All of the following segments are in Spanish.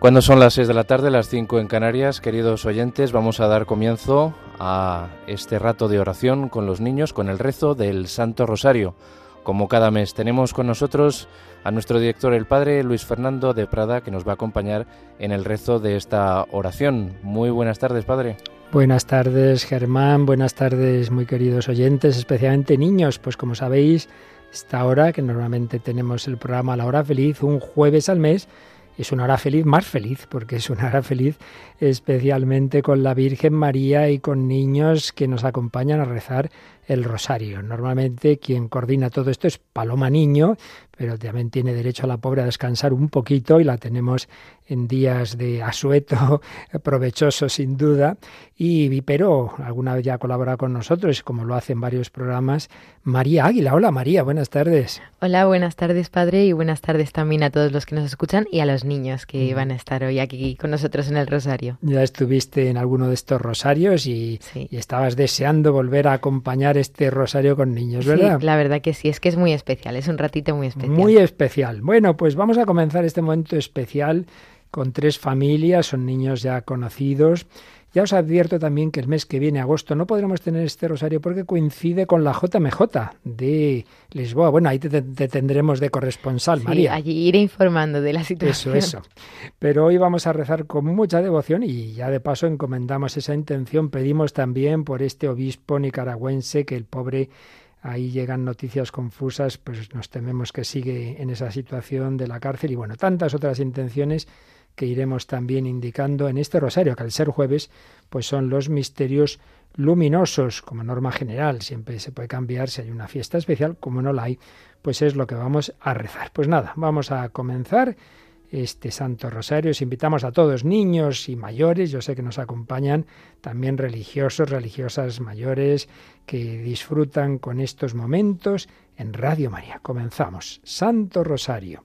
Cuando son las 6 de la tarde, las 5 en Canarias, queridos oyentes, vamos a dar comienzo a este rato de oración con los niños, con el rezo del Santo Rosario. Como cada mes, tenemos con nosotros a nuestro director, el Padre Luis Fernando de Prada, que nos va a acompañar en el rezo de esta oración. Muy buenas tardes, Padre. Buenas tardes, Germán. Buenas tardes, muy queridos oyentes, especialmente niños. Pues como sabéis, esta hora, que normalmente tenemos el programa La Hora Feliz, un jueves al mes, es una hora feliz, más feliz, porque es una hora feliz especialmente con la Virgen María y con niños que nos acompañan a rezar el rosario. Normalmente quien coordina todo esto es Paloma Niño, pero también tiene derecho a la pobre a descansar un poquito y la tenemos en días de asueto, provechoso sin duda. Y Vipero alguna vez ya colabora con nosotros, como lo hace en varios programas, María Águila. Hola María, buenas tardes. Hola, buenas tardes Padre y buenas tardes también a todos los que nos escuchan y a los niños que van a estar hoy aquí con nosotros en el Rosario. Ya estuviste en alguno de estos rosarios y, y estabas deseando volver a acompañar este rosario con niños, ¿verdad? Sí, la verdad que sí, es que es muy especial, es un ratito muy especial. Muy especial. Bueno, pues vamos a comenzar este momento especial con tres familias, son niños ya conocidos. Ya os advierto también que el mes que viene, agosto, no podremos tener este rosario porque coincide con la JMJ de Lisboa. Bueno, ahí te, tendremos de corresponsal, sí, María. Allí iré informando de la situación. Eso, eso. Pero hoy vamos a rezar con mucha devoción y ya de paso encomendamos esa intención. Pedimos también por este obispo nicaragüense que el pobre ahí llegan noticias confusas, pues nos tememos que sigue en esa situación de la cárcel y bueno, tantas otras intenciones que iremos también indicando en este rosario, que al ser jueves, pues son los misterios luminosos como norma general, siempre se puede cambiar si hay una fiesta especial, como no la hay, pues es lo que vamos a rezar. Pues nada, vamos a comenzar este Santo Rosario. Os invitamos a todos, niños y mayores, yo sé que nos acompañan también religiosos, religiosas mayores, que disfrutan con estos momentos en Radio María. Comenzamos. Santo Rosario.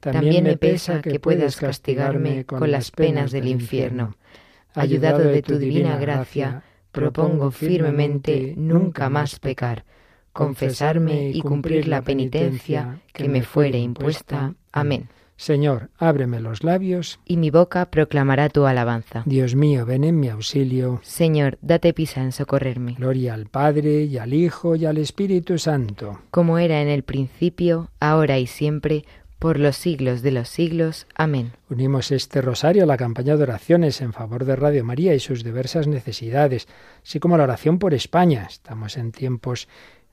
También me pesa que puedas castigarme con las penas del infierno. Ayudado de tu divina gracia, propongo firmemente nunca más pecar confesarme y cumplir la penitencia que me fuere impuesta. Amén. Señor, ábreme los labios. Y mi boca proclamará tu alabanza. Dios mío, ven en mi auxilio. Señor, date pisa en socorrerme. Gloria al Padre, y al Hijo, y al Espíritu Santo. Como era en el principio, ahora y siempre, por los siglos de los siglos. Amén. Unimos este rosario a la campaña de oraciones en favor de Radio María y sus diversas necesidades, así como la oración por España. Estamos en tiempos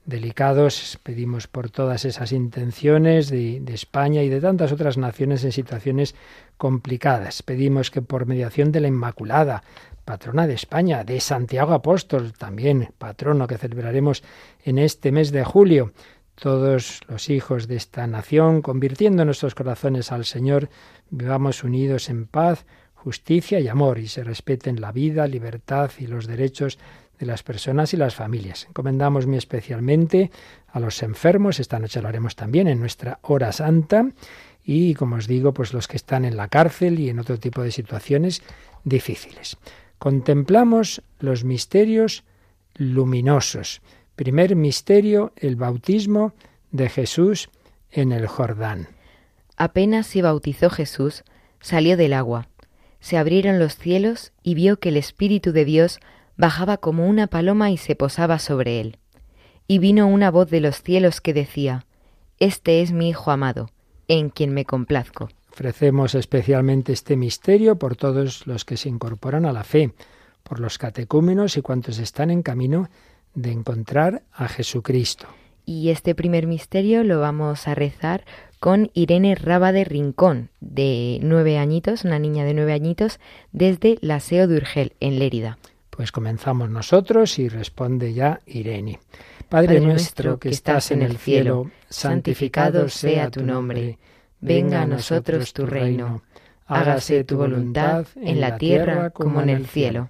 delicados. Pedimos por todas esas intenciones de, España y de tantas otras naciones en situaciones complicadas. Pedimos que por mediación de la Inmaculada, patrona de España, de Santiago Apóstol, también patrono que celebraremos en este mes de julio, todos los hijos de esta nación, convirtiendo nuestros corazones al Señor, vivamos unidos en paz, justicia y amor, y se respeten la vida, libertad y los derechos de las personas y las familias. Encomendamos muy especialmente a los enfermos, esta noche lo haremos también en nuestra hora santa, y como os digo, pues los que están en la cárcel y en otro tipo de situaciones difíciles. Contemplamos los misterios luminosos. Primer misterio, el bautismo de Jesús en el Jordán. Apenas se bautizó Jesús, salió del agua. Se abrieron los cielos y vio que el Espíritu de Dios bajaba como una paloma y se posaba sobre él. Y vino una voz de los cielos que decía, Este es mi Hijo amado, en quien me complazco. Ofrecemos especialmente este misterio por todos los que se incorporan a la fe, por los catecúmenos y cuantos están en camino de encontrar a Jesucristo. Y este primer misterio lo vamos a rezar con Irene Raba de Rincón, de nueve añitos, una niña de nueve añitos, desde la SEO de Urgel, en Lérida. Pues comenzamos nosotros y responde ya Irene. Padre, nuestro que estás en el cielo, santificado sea tu nombre. Venga a nosotros tu reino. hágase tu voluntad en la tierra como en el cielo.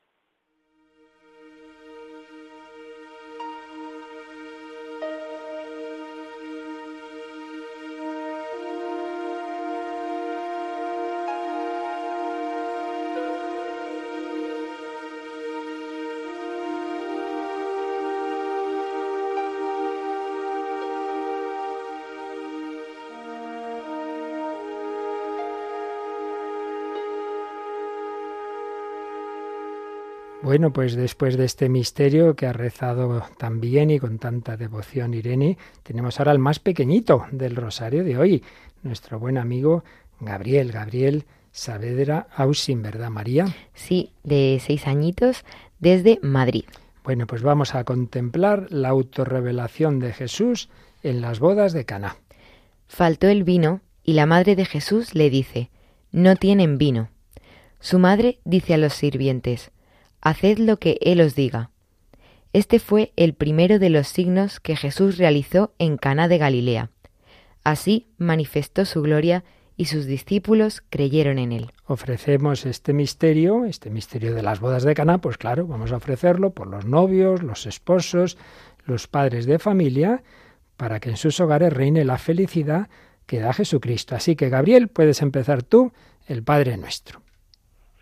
Bueno, pues después de este misterio que ha rezado tan bien y con tanta devoción Irene, tenemos ahora al más pequeñito del rosario de hoy, nuestro buen amigo Gabriel, Gabriel Saavedra Ausin, ¿verdad María? Sí, de seis añitos desde Madrid. Bueno, pues vamos a contemplar la autorrevelación de Jesús en las bodas de Caná. Faltó el vino y la madre de Jesús le dice, no tienen vino. Su madre dice a los sirvientes, haced lo que él os diga. Este fue el primero de los signos que Jesús realizó en Caná de Galilea. Así manifestó su gloria y sus discípulos creyeron en él. Ofrecemos este misterio, este misterio de las bodas de Caná, pues claro, vamos a ofrecerlo por los novios, los esposos, los padres de familia, para que en sus hogares reine la felicidad que da Jesucristo. Así que Gabriel, puedes empezar tú, el Padre nuestro.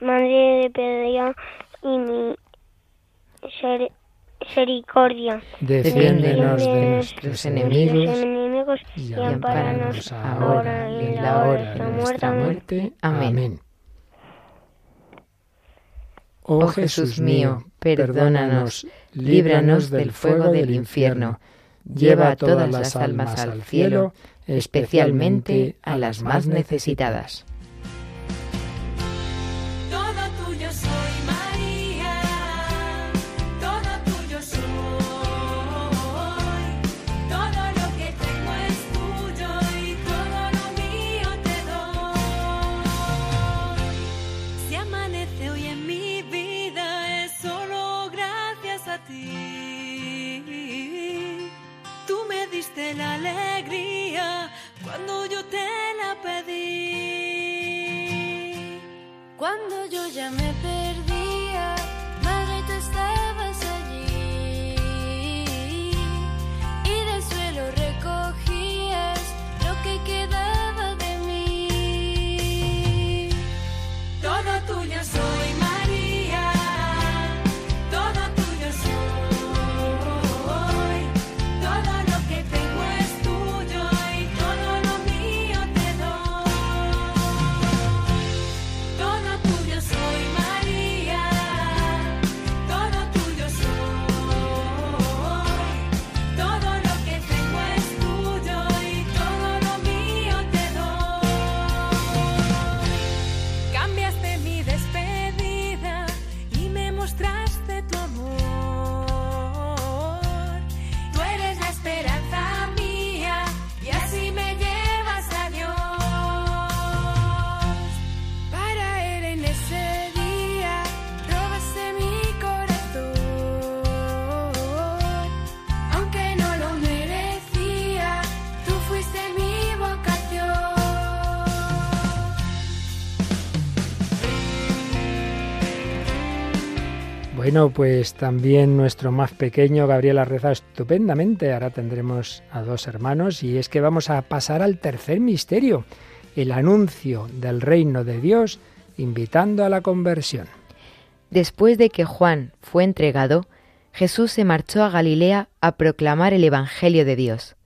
Madre de piedad y misericordia. defiéndenos de nuestros enemigos enemigos y amparanos ampáranos ahora y en la hora de nuestra muerte. muerte. Amén. Oh Jesús mío, perdónanos, líbranos del fuego del infierno, lleva a todas las almas al cielo, especialmente a las más necesitadas. Bueno, pues también nuestro más pequeño Gabriel ha rezado estupendamente. Ahora tendremos a dos hermanos y es que vamos a pasar al tercer misterio, el anuncio del reino de Dios invitando a la conversión. Después de que Juan fue entregado, Jesús se marchó a Galilea a proclamar el Evangelio de Dios.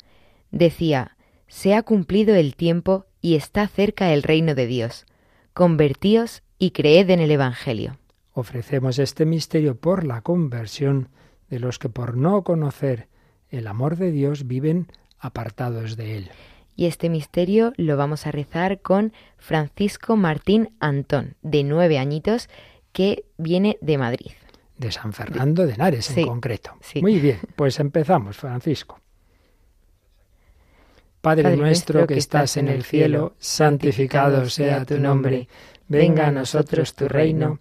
Decía, Se ha cumplido el tiempo y está cerca el reino de Dios. Convertíos y creed en el Evangelio ofrecemos este misterio por la conversión de los que por no conocer el amor de Dios viven apartados de él. Y este misterio lo vamos a rezar con Francisco Martín Antón, de nueve añitos, que viene de Madrid. De San Fernando de Henares en concreto. Muy bien, pues empezamos, Francisco. Padre, nuestro que estás en el cielo, santificado sea tu nombre. Venga a nosotros tu reino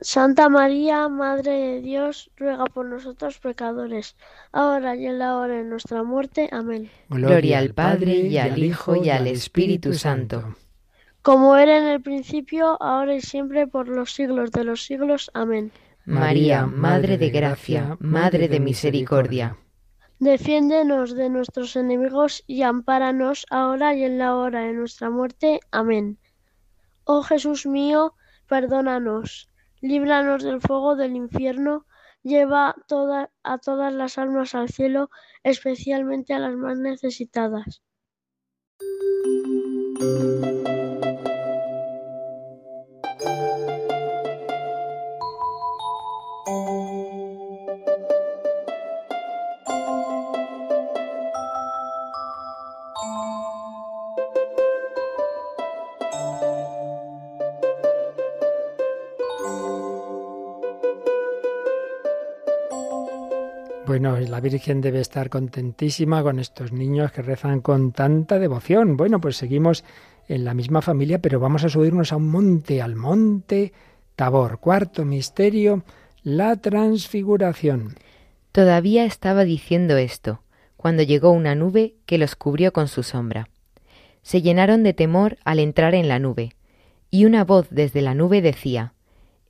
Santa María, Madre de Dios, ruega por nosotros pecadores, ahora y en la hora de nuestra muerte. Amén. Gloria al Padre y al Hijo y al Espíritu Santo. Como era en el principio, ahora y siempre, por los siglos de los siglos. Amén. María, Madre de Gracia, Madre de Misericordia. Defiéndenos de nuestros enemigos y ampáranos ahora y en la hora de nuestra muerte. Amén. Oh Jesús mío, perdónanos, líbranos del fuego del infierno, lleva a todas las almas al cielo, especialmente a las más necesitadas. Bueno, la Virgen debe estar contentísima con estos niños que rezan con tanta devoción. Bueno, pues seguimos en la misma familia, pero vamos a subirnos a un monte, al monte Tabor. Cuarto misterio, la transfiguración. Todavía estaba diciendo esto, cuando llegó una nube que los cubrió con su sombra. Se llenaron de temor al entrar en la nube, y una voz desde la nube decía,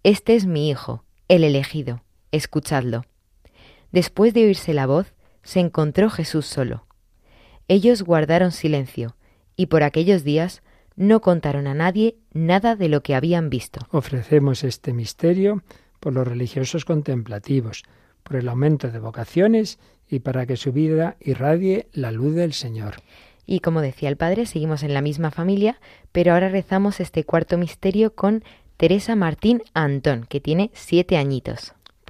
Este es mi Hijo, el elegido, escuchadlo. Después de oírse la voz, se encontró Jesús solo. Ellos guardaron silencio, y por aquellos días no contaron a nadie nada de lo que habían visto. Ofrecemos este misterio por los religiosos contemplativos, por el aumento de vocaciones y para que su vida irradie la luz del Señor. Y como decía el Padre, seguimos en la misma familia, pero ahora rezamos este cuarto misterio con Teresa Martín Antón, que tiene siete añitos.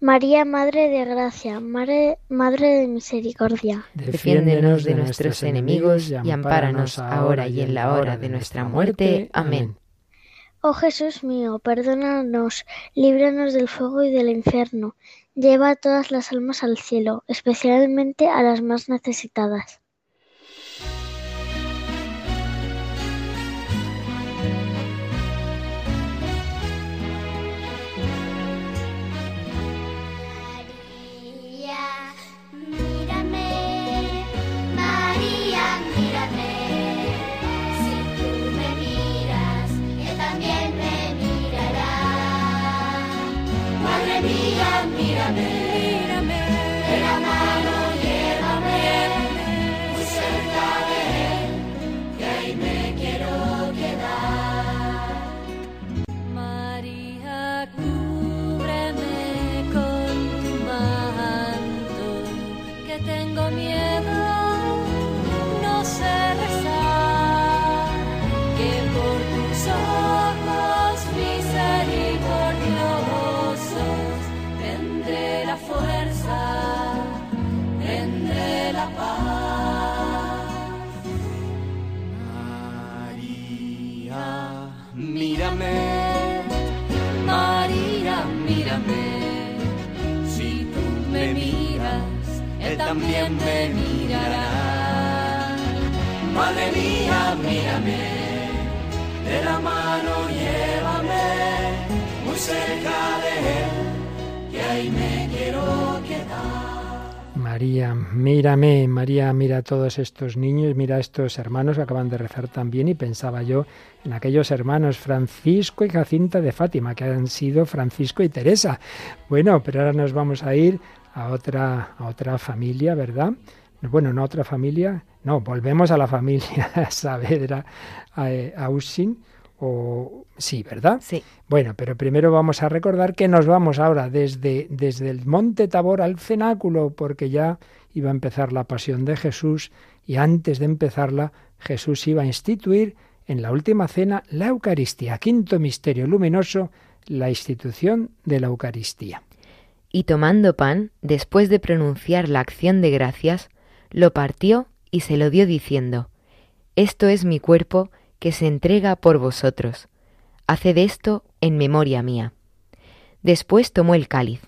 María, Madre de Gracia, Madre, Madre de Misericordia. Defiéndenos de nuestros enemigos y ampáranos ahora y en la hora de nuestra muerte. Amén. Oh Jesús mío, perdónanos, líbranos del fuego y del infierno. Lleva a todas las almas al cielo, especialmente a las más necesitadas. María, mírame, María, mira a todos estos niños, mira a estos hermanos que acaban de rezar también y pensaba yo en aquellos hermanos Francisco y Jacinta de Fátima, que han sido Francisco y Teresa. Bueno, pero ahora nos vamos a ir a otra, a otra familia, ¿verdad? Bueno, no a otra familia, no, volvemos a la familia Saavedra eh, Ausin, o sí, ¿verdad? Sí. Bueno, pero primero vamos a recordar que nos vamos ahora desde, desde el Monte Tabor al cenáculo, porque ya iba a empezar la pasión de Jesús y antes de empezarla Jesús iba a instituir en la última cena la Eucaristía, quinto misterio luminoso, la institución de la Eucaristía. Y tomando pan, después de pronunciar la acción de gracias, lo partió y se lo dio diciendo, Esto es mi cuerpo que se entrega por vosotros. Haced esto en memoria mía. Después tomó el cáliz,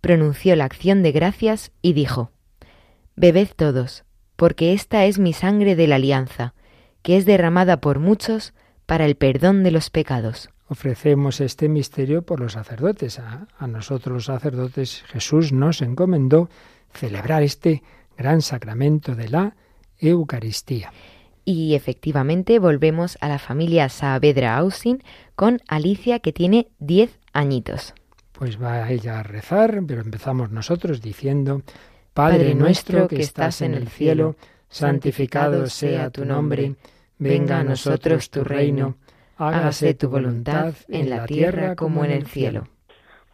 pronunció la acción de gracias y dijo, Bebed todos, porque esta es mi sangre de la alianza, que es derramada por muchos para el perdón de los pecados. Ofrecemos este misterio por los sacerdotes. A, a nosotros los sacerdotes Jesús nos encomendó celebrar este gran sacramento de la Eucaristía. Y efectivamente volvemos a la familia Saavedra Ausin con Alicia que tiene 10 añitos. Pues va ella a rezar, pero empezamos nosotros diciendo, Padre nuestro que estás en el cielo, santificado sea tu nombre, venga a nosotros tu reino, hágase tu voluntad en la tierra como en el cielo.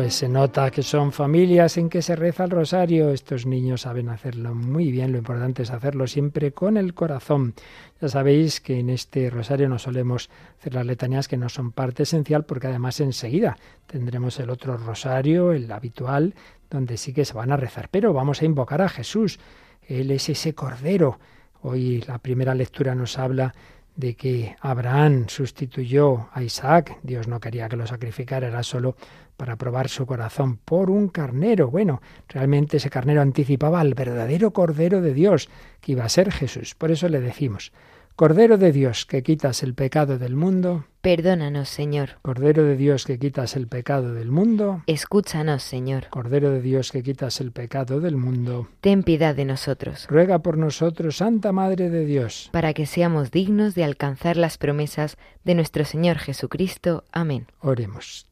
Pues se nota que son familias en que se reza el rosario. Estos niños saben hacerlo muy bien. Lo importante es hacerlo siempre con el corazón. Ya sabéis que en este rosario no solemos hacer las letanías que no son parte esencial porque además enseguida tendremos el otro rosario, el habitual, donde sí que se van a rezar. Pero vamos a invocar a Jesús. Él es ese cordero. Hoy la primera lectura nos habla de que Abraham sustituyó a Isaac, Dios no quería que lo sacrificara, era solo para probar su corazón por un carnero. Bueno, realmente ese carnero anticipaba al verdadero Cordero de Dios, que iba a ser Jesús. Por eso le decimos, Cordero de Dios, que quitas el pecado del mundo. Perdónanos, Señor. Cordero de Dios, que quitas el pecado del mundo. Escúchanos, Señor. Cordero de Dios, que quitas el pecado del mundo. Ten piedad de nosotros. Ruega por nosotros, Santa Madre de Dios. Para que seamos dignos de alcanzar las promesas de nuestro Señor Jesucristo. Amén. Oremos.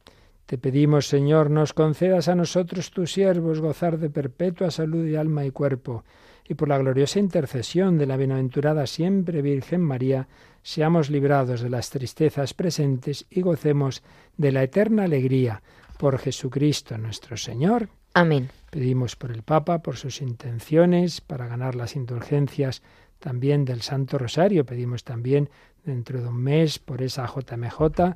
Te pedimos, Señor, nos concedas a nosotros, tus siervos, gozar de perpetua salud de alma y cuerpo, y por la gloriosa intercesión de la bienaventurada siempre Virgen María, seamos librados de las tristezas presentes y gocemos de la eterna alegría. Por Jesucristo nuestro Señor. Amén. Pedimos por el Papa, por sus intenciones, para ganar las indulgencias también del Santo Rosario. Pedimos también dentro de un mes por esa JMJ,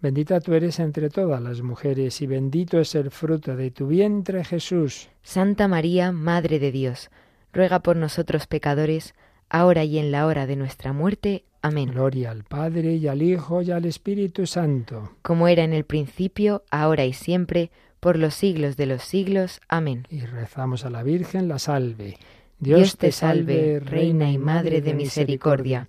Bendita tú eres entre todas las mujeres, y bendito es el fruto de tu vientre, Jesús. Santa María, Madre de Dios, ruega por nosotros pecadores, ahora y en la hora de nuestra muerte. Amén. Gloria al Padre, y al Hijo, y al Espíritu Santo. Como era en el principio, ahora y siempre, por los siglos de los siglos. Amén. Y rezamos a la Virgen la salve. Dios te salve, Reina y Madre de Misericordia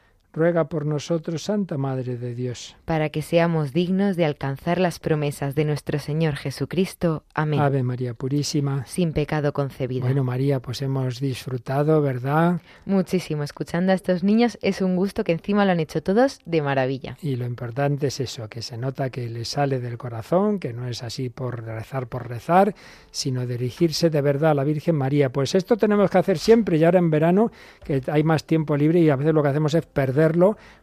ruega por nosotros, Santa Madre de Dios. Para que seamos dignos de alcanzar las promesas de nuestro Señor Jesucristo. Amén. Ave María Purísima. Sin pecado concebida. Bueno, María, pues hemos disfrutado, ¿verdad? Muchísimo. Escuchando a estos niños es un gusto que encima lo han hecho todos de maravilla. Y lo importante es eso, que se nota que les sale del corazón, que no es así por rezar por rezar, sino dirigirse de verdad a la Virgen María. Pues esto tenemos que hacer siempre y ahora en verano, que hay más tiempo libre y a veces lo que hacemos es perder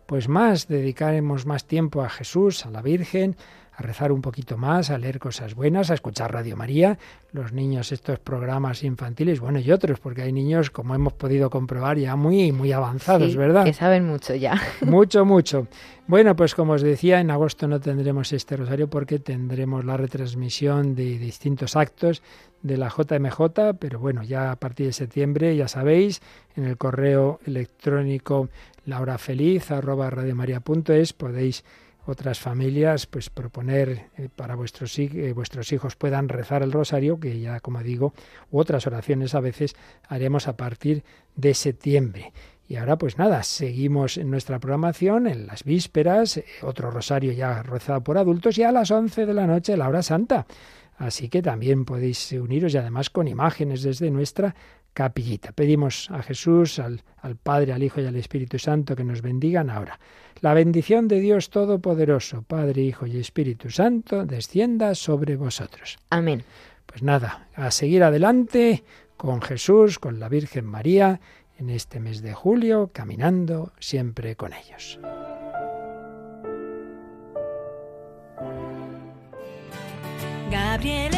pues más dedicaremos más tiempo a Jesús, a la Virgen, a rezar un poquito más, a leer cosas buenas, a escuchar Radio María, los niños estos programas infantiles, bueno, y otros, porque hay niños, como hemos podido comprobar, ya muy, muy avanzados, ¿verdad? Que saben mucho ya. Mucho, mucho. Bueno, pues como os decía, en agosto no tendremos este rosario porque tendremos la retransmisión de distintos actos de la JMJ, pero bueno, ya a partir de septiembre, ya sabéis, en el correo electrónico laurafeliz arroba radiomaria.es podéis otras familias pues proponer eh, para vuestros, eh, vuestros hijos puedan rezar el rosario, que ya como digo, u otras oraciones a veces haremos a partir de septiembre. Y ahora pues nada, seguimos en nuestra programación en las vísperas, eh, otro rosario ya rezado por adultos y a las 11 de la noche la hora santa. Así que también podéis uniros y además con imágenes desde nuestra capillita. Pedimos a Jesús, al, al, Padre, al Hijo y al Espíritu Santo que nos bendigan ahora. La bendición de Dios Todopoderoso, Padre, Hijo y Espíritu Santo, descienda sobre vosotros. Amén. Pues nada, a seguir adelante con Jesús, con la Virgen María, en este mes de julio, caminando siempre con ellos. Gabriel,